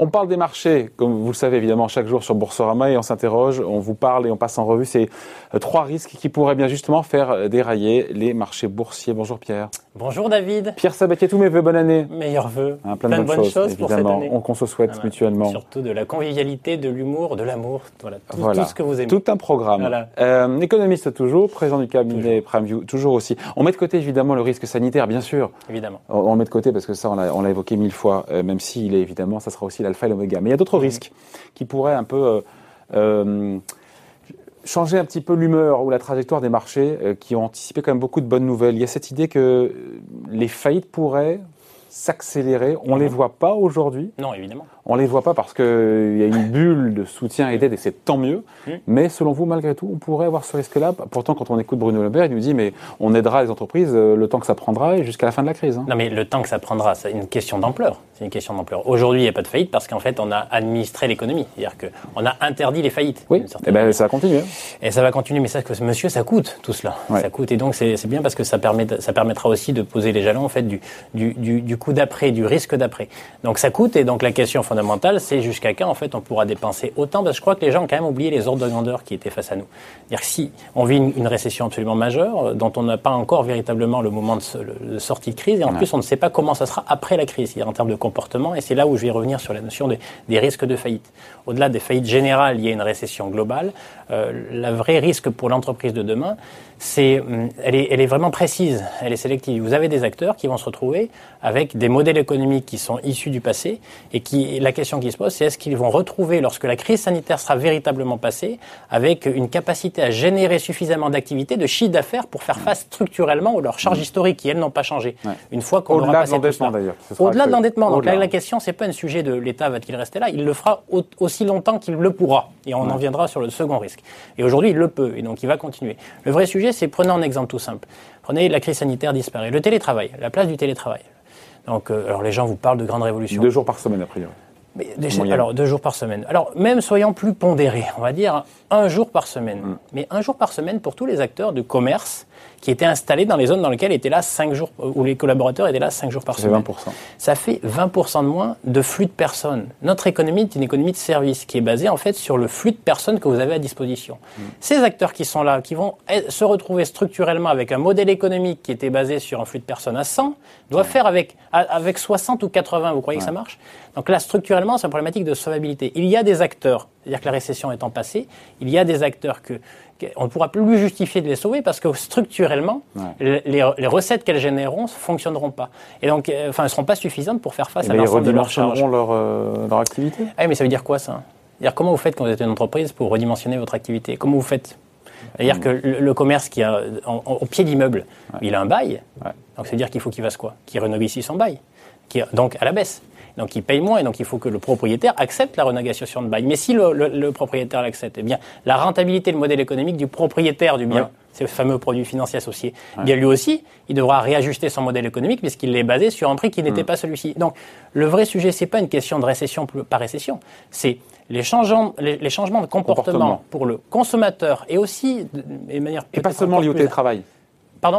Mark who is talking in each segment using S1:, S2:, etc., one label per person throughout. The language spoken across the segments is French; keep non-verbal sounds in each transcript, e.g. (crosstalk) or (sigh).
S1: On parle des marchés, comme vous le savez évidemment, chaque jour sur Boursorama et on s'interroge, on vous parle et on passe en revue ces euh, trois risques qui pourraient bien justement faire euh, dérailler les marchés boursiers. Bonjour Pierre.
S2: Bonjour David.
S1: Pierre Sabaquet, tous mes voeux, bonne année.
S2: Meilleurs voeux.
S1: Hein, plein, de, bonnes, choses, pour cette année. On, qu'on se souhaite mutuellement.
S2: Surtout de la convivialité, de l'humour, de l'amour, voilà, tout, ce que vous aimez.
S1: Tout un programme. Euh, économiste toujours, président du cabinet PrimeView toujours aussi. On met de côté évidemment le risque sanitaire, bien sûr.
S2: Évidemment.
S1: On, le met de côté parce que ça, on l'a évoqué mille fois, même s'il est évidemment, ça sera aussi l'alpha et l'oméga. Mais il y a d'autres risques qui pourraient un peu euh, euh, changer un petit peu l'humeur ou la trajectoire des marchés euh, qui ont anticipé quand même beaucoup de bonnes nouvelles. Il y a cette idée que les faillites pourraient s'accélérer. On ne les voit pas aujourd'hui.
S2: Non, évidemment.
S1: On ne les voit pas parce qu'il y a une bulle de soutien et d'aide et c'est tant mieux. Mmh. Mais selon vous, malgré tout, on pourrait avoir ce risque-là? Pourtant, quand on écoute Bruno Le Maire, il nous dit mais on aidera les entreprises le temps que ça prendra et jusqu'à la fin de la crise. Hein.
S2: Non, mais le temps que ça prendra, c'est une question d'ampleur. C'est une question d'ampleur. Aujourd'hui, il n'y a pas de faillite parce qu'en fait, on a administré l'économie. C'est-à-dire qu'on a interdit les faillites.
S1: Oui, et eh ben, ça va continuer.
S2: Et ça va continuer, mais ça, monsieur, ça coûte tout cela. Ça coûte. Et donc, c'est bien parce que ça, permet, ça permettra aussi de poser les jalons en fait, du, du, du, du coup d'après, du risque d'après. Donc, ça coûte. Et donc, la question fondamentale, c'est jusqu'à quand, en fait, on pourra dépenser autant? Parce que je crois que les gens ont quand même oublié les ordres de grandeur qui étaient face à nous. C'est-à-dire que si on vit une, récession absolument majeure, euh, dont on n'a pas encore véritablement le moment de, sortie de crise, et en plus, on ne sait pas comment ça sera après la crise, en termes de comportement. Et c'est là où je vais revenir sur la notion des, risques de faillite. Au-delà des faillites générales liées à une récession globale, euh, le vrai risque pour l'entreprise de demain, c'est, hum, elle, est, elle est vraiment précise, elle est sélective. Vous avez des acteurs qui vont se retrouver avec des modèles économiques qui sont issus du passé et qui, la question qui se pose, c'est est-ce qu'ils vont retrouver, lorsque la crise sanitaire sera véritablement passée, avec une capacité à générer suffisamment d'activités, de chiffre d'affaires pour faire face structurellement aux leurs charges historiques qui, elles, n'ont pas changé.
S1: Une fois qu'on aura passé tout.
S2: Au-delà de l'endettement. Donc là, la question, c'est pas un sujet de l'État va-t-il rester là. Il le fera aussi longtemps qu'il le pourra. Et on en viendra sur le second risque. Et aujourd'hui, il le peut. Et donc, il va continuer. Le vrai sujet, c'est prenez un exemple tout simple. Prenez la crise sanitaire disparaît. Le télétravail, la place du télétravail. Donc, euh, alors les gens vous parlent de grandes révolutions.
S1: Deux jours par semaine, a priori.
S2: Mais, alors, deux jours par semaine. Alors, même soyons plus pondérés, on va dire un jour par semaine. Mm. Mais un jour par semaine pour tous les acteurs de commerce qui étaient installés dans les zones dans lesquelles étaient là cinq jours, où les collaborateurs étaient là cinq jours par semaine. 20%. Ça fait 20% de moins de flux de personnes. Notre économie est une économie de service qui est basée en fait sur le flux de personnes que vous avez à disposition. Mm. Ces acteurs qui sont là, qui vont se retrouver structurellement avec un modèle économique qui était basé sur un flux de personnes à 100, doivent faire avec, avec 60 ou 80. Vous croyez que ça marche? Donc là, structurellement, c'est une problématique de solvabilité. Il y a des acteurs, c'est-à-dire que la récession étant passée, il y a des acteurs que on ne pourra plus justifier de les sauver parce que structurellement, les, recettes qu'elles généreront ne fonctionneront pas. Et donc, euh, enfin, elles ne seront pas suffisantes pour faire face à l'ensemble de leurs charges.
S1: Leur, euh, leur activité.
S2: Ah, mais ça veut dire quoi ça? Dire comment vous faites quand vous êtes une entreprise pour redimensionner votre activité? Comment vous faites? C'est-à-dire que le, commerce qui a au pied d'immeuble, il a un bail. Donc, c'est-à-dire qu'il faut qu'il fasse quoi? Qu'il renégocie son bail. Qui, donc, à la baisse donc il paye moins, et donc il faut que le propriétaire accepte la renégociation de bail. Mais si le, propriétaire l'accepte, eh bien, la rentabilité, le modèle économique du propriétaire du bien, ces fameux produits financiers associés, eh bien lui aussi, il devra réajuster son modèle économique puisqu'il est basé sur un prix qui n'était mm. pas celui-ci. Donc le vrai sujet, c'est pas une question de récession par récession, c'est les changements, les, changements de comportement, pour le consommateur et aussi de, manière
S1: et pas seulement lié au télétravail.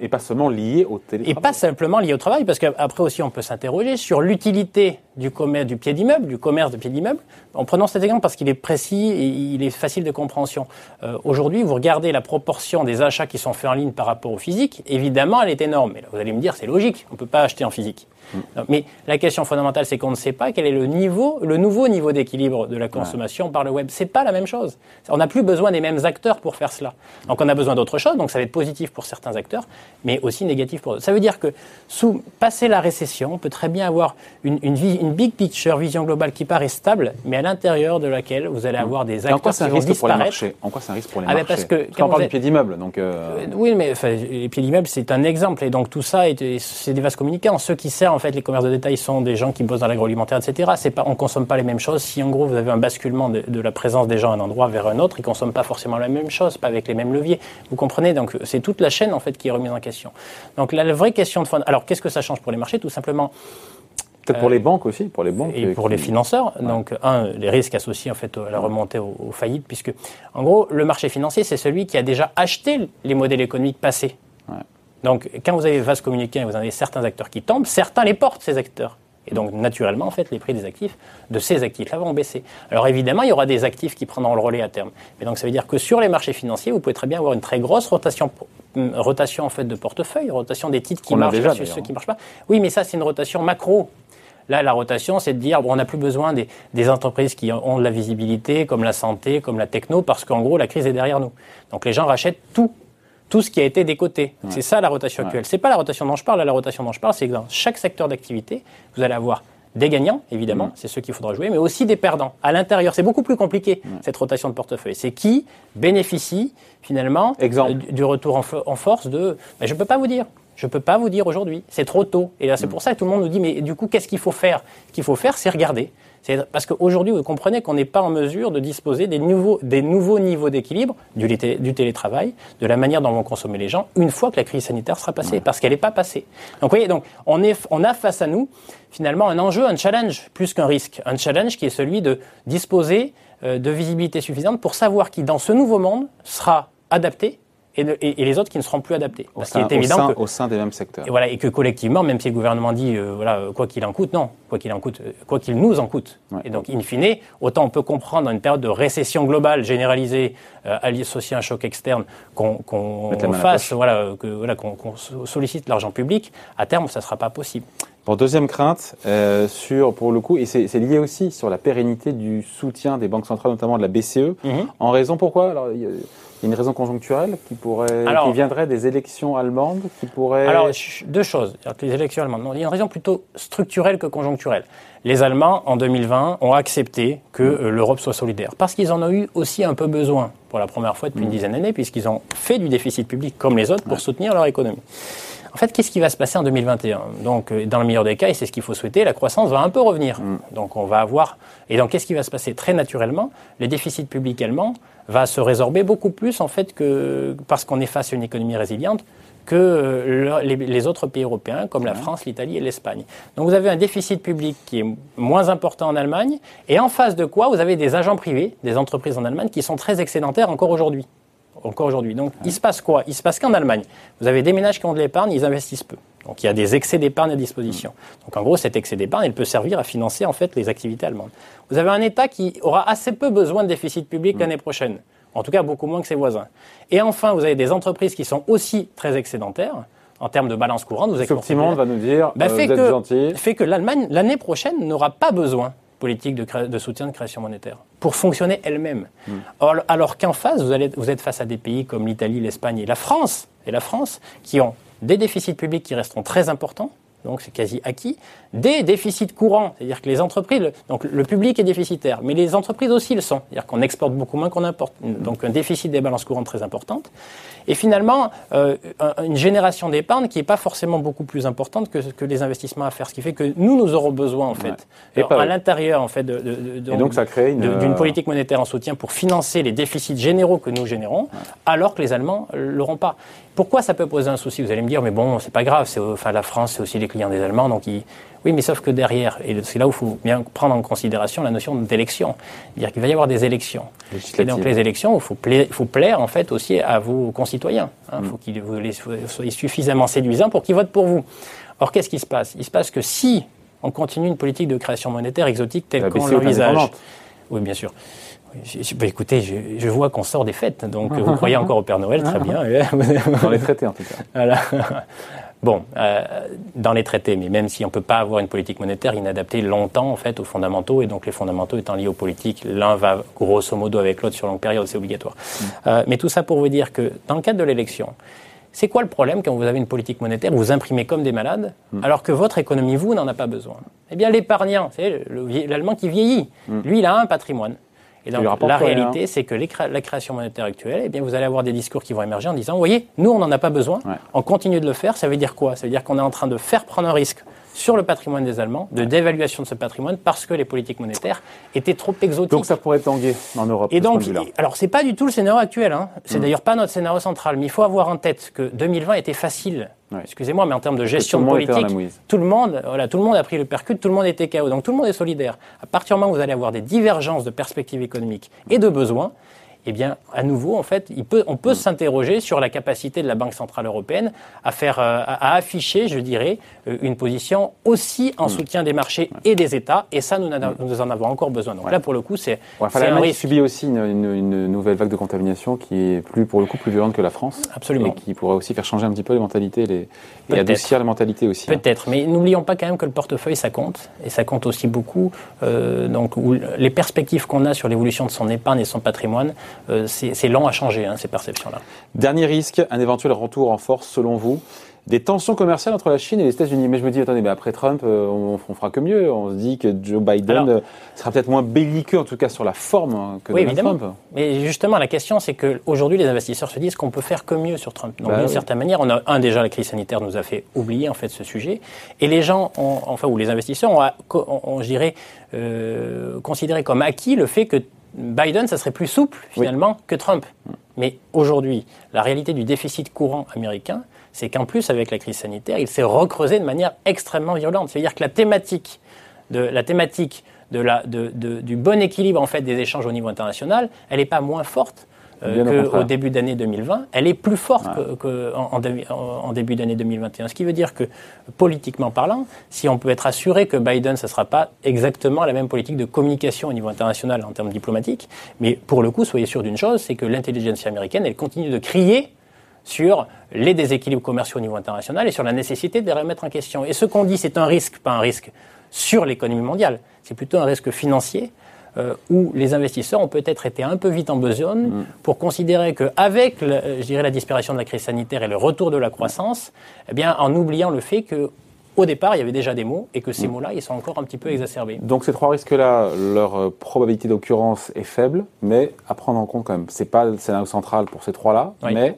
S1: Et pas seulement lié au télétravail.
S2: Et pas simplement lié au travail, parce qu'après aussi on peut s'interroger sur l'utilité du commerce du pied d'immeuble, du commerce de pied d'immeuble. En prenant cet exemple parce qu'il est précis et il est facile de compréhension. Euh, aujourd'hui, vous regardez la proportion des achats qui sont faits en ligne par rapport au physique. Évidemment, elle est énorme. Mais là, vous allez me dire, c'est logique. On ne peut pas acheter en physique. Mm. Mais la question fondamentale, c'est qu'on ne sait pas quel est le niveau, le nouveau niveau d'équilibre de la consommation par le web. C'est pas la même chose. On n'a plus besoin des mêmes acteurs pour faire cela. Donc on a besoin d'autre chose. Donc ça va être positif pour certains acteurs, mais aussi négatif pour d'autres. Ça veut dire que sous passer la récession, on peut très bien avoir une, une, une big picture, vision globale qui paraît stable, mais à l'intérieur de laquelle vous allez avoir des acteurs qui vont disparaître.
S1: En quoi c'est un risque pour les ah ben, marchés? parce que quand on parle du pied d'immeuble, donc. Euh,
S2: oui, mais les pieds d'immeuble c'est un exemple, et donc tout ça, c'est des vases communicants. Ceux qui servent en fait les commerces de détail sont des gens qui bossent dans l'agroalimentaire, etc. C'est pas, on consomme pas les mêmes choses. Si en gros vous avez un basculement de, la présence des gens à un endroit vers un autre, ils consomment pas forcément la même chose, pas avec les mêmes leviers. Vous comprenez? Donc c'est toute la chaîne en fait qui est remise en question. Donc la, vraie question de fond. Alors qu'est-ce que ça change pour les marchés? Tout simplement.
S1: Peut-être pour les banques aussi, pour les banques.
S2: Et pour les financeurs. Donc, un, les risques associés en fait à la remontée aux, faillites, puisque, en gros, le marché financier, c'est celui qui a déjà acheté les modèles économiques passés. Donc, quand vous avez vaste communicant et vous avez certains acteurs qui tombent, certains les portent, ces acteurs. Et donc, naturellement, en fait, les prix des actifs, de ces actifs-là, vont baisser. Alors, évidemment, il y aura des actifs qui prendront le relais à terme. Mais donc, ça veut dire que sur les marchés financiers, vous pouvez très bien avoir une très grosse rotation, rotation en fait, de portefeuille, rotation des titres qui marchent
S1: déjà,
S2: versus ceux qui ne marchent pas. Oui, mais ça, c'est une rotation macro. Là, la rotation, c'est de dire, bon, on n'a plus besoin des, des, entreprises qui ont de la visibilité, comme la santé, comme la techno, parce qu'en gros, la crise est derrière nous. Donc les gens rachètent tout, tout ce qui a été décoté. C'est ça la rotation actuelle. C'est pas la rotation dont je parle. la rotation dont je parle, c'est que dans chaque secteur d'activité, vous allez avoir des gagnants, évidemment, c'est ceux qu'il faudra jouer, mais aussi des perdants. À l'intérieur, c'est beaucoup plus compliqué, cette rotation de portefeuille. C'est qui bénéficie, finalement,
S1: Exemple.
S2: du retour en, en force de... Je ne peux pas vous dire. Je ne peux pas vous dire aujourd'hui. C'est trop tôt. Et là, c'est pour ça que tout le monde nous dit, mais du coup, qu'est-ce qu'il faut faire? Ce qu'il faut faire, c'est regarder. Parce qu'aujourd'hui, vous comprenez qu'on n'est pas en mesure de disposer des nouveaux, des nouveaux niveaux d'équilibre du, du, télétravail, de la manière dont vont consommer les gens, une fois que la crise sanitaire sera passée, parce qu'elle n'est pas passée. Donc, vous voyez, donc, on, est, on a face à nous, finalement, un enjeu, un challenge, plus qu'un risque. Un challenge qui est celui de disposer euh, de visibilité suffisante pour savoir qui, dans ce nouveau monde, sera adapté et, les autres qui ne seront plus adaptés.
S1: Parce qu'il est évident au sein, des mêmes secteurs.
S2: Et voilà, et que collectivement, même si le gouvernement dit, euh, voilà, quoi qu'il en coûte, non, quoi qu'il en coûte, euh, quoi qu'il nous en coûte. Et donc, in fine, autant on peut comprendre dans une période de récession globale généralisée, euh, associée à un choc externe, qu'on fasse, voilà, que voilà, qu'on sollicite l'argent public. À terme, ça ne sera pas possible.
S1: Bon, deuxième crainte, sur, pour le coup, et c'est lié aussi sur la pérennité du soutien des banques centrales, notamment de la BCE, mm-hmm. en raison pourquoi? Alors, il y a une raison conjoncturelle qui pourrait, qui viendrait des élections allemandes, qui pourrait.
S2: Alors deux choses. Les élections allemandes. Non, il y a une raison plutôt structurelle que conjoncturelle. Les Allemands en 2020 ont accepté que mm. euh, l'Europe soit solidaire parce qu'ils en ont eu aussi un peu besoin pour la première fois depuis une mm. dizaine d'années, puisqu'ils ont fait du déficit public comme les autres pour soutenir leur économie. En fait, qu'est-ce qui va se passer en 2021 Donc, euh, dans le meilleur des cas, et c'est ce qu'il faut souhaiter, la croissance va un peu revenir. Mm. Donc, on va avoir. Et donc, qu'est-ce qui va se passer? Très naturellement, les déficits publics allemands va se résorber beaucoup plus en fait que parce qu'on est face à une économie résiliente que euh, les, autres pays européens comme la France, l'Italie et l'Espagne. Donc vous avez un déficit public qui est moins important en Allemagne et en face de quoi vous avez des agents privés, des entreprises en Allemagne qui sont très excédentaires encore aujourd'hui. Encore aujourd'hui. Donc il se passe quoi? Il se passe qu'en Allemagne, vous avez des ménages qui ont de l'épargne, ils investissent peu. Donc il y a des excès d'épargne à disposition. Donc en gros, cet excès d'épargne, il peut servir à financer en fait les activités allemandes. Vous avez un État qui aura assez peu besoin de déficit public mm. l'année prochaine. En tout cas, beaucoup moins que ses voisins. Et enfin, vous avez des entreprises qui sont aussi très excédentaires en termes de balance courante. Vous
S1: Ce petit monde va nous dire, bah, euh, fait,
S2: que,
S1: gentil.
S2: fait que l'Allemagne, l'année prochaine, n'aura pas besoin politique de, de, soutien de création monétaire pour fonctionner elle-même. Mm. Alors, qu'en face, vous, allez, vous êtes face à des pays comme l'Italie, l'Espagne et la France, et la France, qui ont des déficits publics qui resteront très importants, donc c'est quasi acquis, des déficits courants, c'est-à-dire que les entreprises, donc le public est déficitaire, mais les entreprises aussi le sont, c'est-à-dire qu'on exporte beaucoup moins qu'on importe, donc un déficit des balances courantes très importante, et finalement euh, une génération d'épargne qui n'est pas forcément beaucoup plus importante que, que les investissements à faire, ce qui fait que nous, nous aurons besoin en fait, à l'intérieur en fait, de, d'une politique monétaire en soutien pour financer les déficits généraux que nous générons, alors que les Allemands l'auront pas. Pourquoi ça peut poser un souci? Vous allez me dire, mais bon, c'est pas grave, c'est, enfin, la France, c'est aussi les clients des Allemands, donc ils... Oui, mais sauf que derrière, et c'est là où il faut bien prendre en considération la notion d'élection, c'est-à-dire qu'il va y avoir des élections. Et donc les élections, il faut, plaire, il faut plaire en fait aussi à vos concitoyens. Il hein. faut mm. qu'ils vous soyez suffisamment séduisants pour qu'ils votent pour vous. Or, qu'est-ce qui se passe? Il se passe que si on continue une politique de création monétaire exotique telle qu'on l'envisage, oui, bien sûr. Bah, écoutez, je, vois qu'on sort des fêtes, donc vous croyez encore au Père Noël, très bien. (laughs)
S1: Dans les traités, en tout cas.
S2: Voilà. Bon, euh, dans les traités, mais même si on ne peut pas avoir une politique monétaire inadaptée longtemps en fait aux fondamentaux, et donc les fondamentaux étant liés aux politiques, l'un va grosso modo avec l'autre sur longue période, c'est obligatoire. Mm. Euh, mais tout ça pour vous dire que dans le cadre de l'élection, c'est quoi le problème quand vous avez une politique monétaire, vous imprimez comme des malades, mm. alors que votre économie, vous, n'en a pas besoin? Eh bien, l'épargnant, c'est l'Allemand qui vieillit, mm. lui, il a un patrimoine. Et donc, la réalité, c'est que la création monétaire actuelle, eh bien, vous allez avoir des discours qui vont émerger en disant, vous voyez, nous, on n'en a pas besoin, on continue de le faire. Ça veut dire quoi? Ça veut dire qu'on est en train de faire prendre un risque sur le patrimoine des Allemands, de dévaluation de ce patrimoine parce que les politiques monétaires étaient trop exotiques.
S1: Donc ça pourrait tanguer en Europe.
S2: Et donc, alors c'est pas du tout le scénario actuel. Hein. C'est mm. d'ailleurs pas notre scénario central. Mais il faut avoir en tête que 2020 était facile. Excusez-moi, mais en termes de gestion politique, tout le monde, voilà, tout le monde a pris le percute, tout le monde était chaos. Donc tout le monde est solidaire. À partir du moment où vous allez avoir des divergences de perspectives économiques et de besoins, eh bien, à nouveau, en fait, il peut, on peut mm. s'interroger sur la capacité de la Banque centrale européenne à faire, euh, à, afficher, je dirais, euh, une position aussi en mm. soutien des marchés et des États. Et ça, nous, mm. nous en avons encore besoin. Donc là, pour le coup, c'est.
S1: Ouais, enfin, l'Allemagne subit aussi une, une, nouvelle vague de contamination qui est plus, pour le coup, plus violente que la France.
S2: Absolument.
S1: Et qui pourrait aussi faire changer un petit peu les mentalités les, et adoucir les mentalités aussi.
S2: Hein. Peut-être, mais n'oublions pas quand même que le portefeuille, ça compte. Et ça compte aussi beaucoup. Euh, donc, où les perspectives qu'on a sur l'évolution de son épargne et son patrimoine, c'est lent à changer, hein, ces perceptions-là.
S1: Dernier risque, un éventuel retour en force, selon vous, des tensions commerciales entre la Chine et les États-Unis. Mais je me dis, attendez, mais après Trump, euh, on, on, fera que mieux. On se dit que Joe Biden euh, sera peut-être moins belliqueux, en tout cas sur la forme, hein, que
S2: oui,
S1: Donald
S2: évidemment.
S1: Trump.
S2: Mais justement, la question, c'est qu'aujourd'hui, les investisseurs se disent qu'on peut faire que mieux sur Trump. Donc, bah d'une certaine manière, on a un déjà la crise sanitaire nous a fait oublier en fait ce sujet, et les gens, ont, enfin, ou les investisseurs ont, ont je dirais, euh, considéré comme acquis le fait que Biden, ça serait plus souple finalement que Trump. Mais aujourd'hui, la réalité du déficit courant américain, c'est qu'en plus, avec la crise sanitaire, il s'est recreusé de manière extrêmement violente. C'est-à-dire que la thématique de la thématique de la, de, de, du bon équilibre en fait des échanges au niveau international, elle n'est pas moins forte qu'au début d'année 2020. Elle est plus forte qu'en en, début d'année 2021. Ce qui veut dire que, politiquement parlant, si on peut être assuré que Biden, ce ne sera pas exactement la même politique de communication au niveau international en termes diplomatiques, mais pour le coup, soyez sûr d'une chose, c'est que l'intelligence américaine, elle continue de crier sur les déséquilibres commerciaux au niveau international et sur la nécessité de les remettre en question. Et ce qu'on dit, c'est un risque, pas un risque sur l'économie mondiale, c'est plutôt un risque financier euh, où les investisseurs ont peut-être été un peu vite en besogne mm. pour considérer qu'avec, je dirais, la disparition de la crise sanitaire et le retour de la croissance, eh bien, en oubliant le fait que au départ, il y avait déjà des mots et que ces mm. mots-là, ils sont encore un petit peu exacerbés.
S1: Donc ces trois risques-là, leur euh, probabilité d'occurrence est faible, mais à prendre en compte quand même. C'est pas le scénario central pour ces trois-là, mais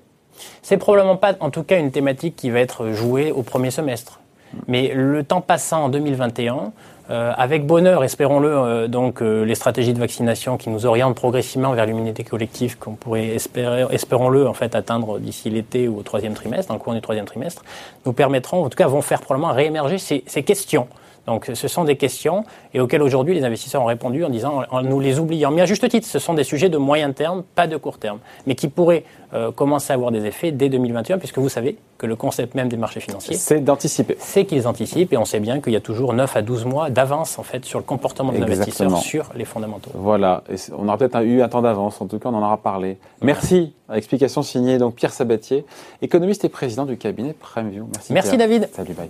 S2: c'est probablement pas, en tout cas, une thématique qui va être jouée au premier semestre. Mais le temps passant en 2021, euh, avec bonheur, espérons-le, euh, donc euh, les stratégies de vaccination qui nous orientent progressivement vers l'immunité collective qu'on pourrait espérer, espérons-le, en fait, atteindre d'ici l'été ou au troisième trimestre, dans le cours du troisième trimestre, nous permettront, en tout cas, vont faire probablement réémerger ces, ces questions. Donc ce sont des questions et auxquelles aujourd'hui les investisseurs ont répondu en disant en nous les oubliant. Mais à juste titre, ce sont des sujets de moyen terme, pas de court terme, mais qui pourraient euh, commencer à avoir des effets dès 2021, puisque vous savez que le concept même des marchés financiers,
S1: c'est d'anticiper.
S2: C'est qu'ils anticipent et on sait bien qu'il y a toujours 9 à 12 mois d'avance en fait sur le comportement des investisseurs sur les fondamentaux.
S1: Voilà, et on aura peut-être eu un temps d'avance, en tout cas on en aura parlé. Merci. Explication signée donc Pierre Sabatier, économiste et président du cabinet Premium.
S2: Merci. Merci David.
S1: Salut, bye.